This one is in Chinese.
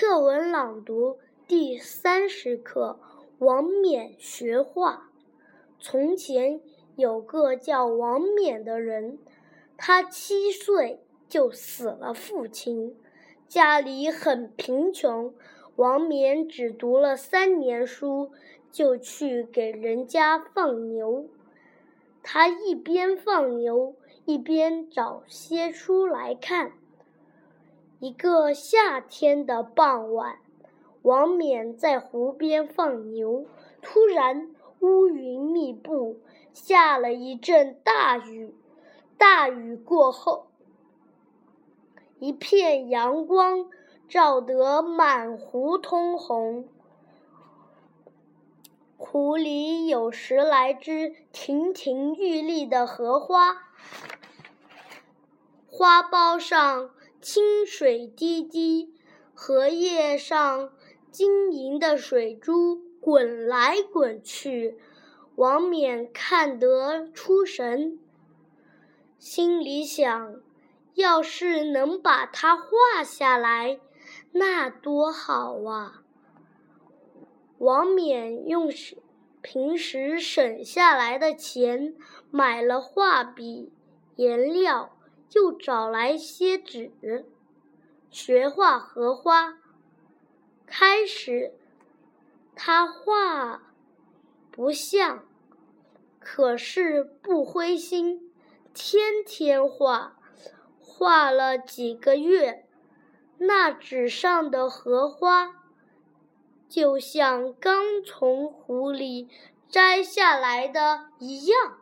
课文朗读第三十课：王冕学画。从前有个叫王冕的人，他七岁就死了父亲，家里很贫穷。王冕只读了三年书，就去给人家放牛。他一边放牛，一边找些书来看。一个夏天的傍晚，王冕在湖边放牛，突然乌云密布，下了一阵大雨。大雨过后，一片阳光照得满湖通红，湖里有十来只亭亭玉立的荷花，花苞上。清水滴滴，荷叶上晶莹的水珠滚来滚去，王冕看得出神，心里想：要是能把它画下来，那多好啊！王冕用平时省下来的钱买了画笔、颜料。又找来些纸，学画荷花。开始，他画不像，可是不灰心，天天画。画了几个月，那纸上的荷花，就像刚从湖里摘下来的一样。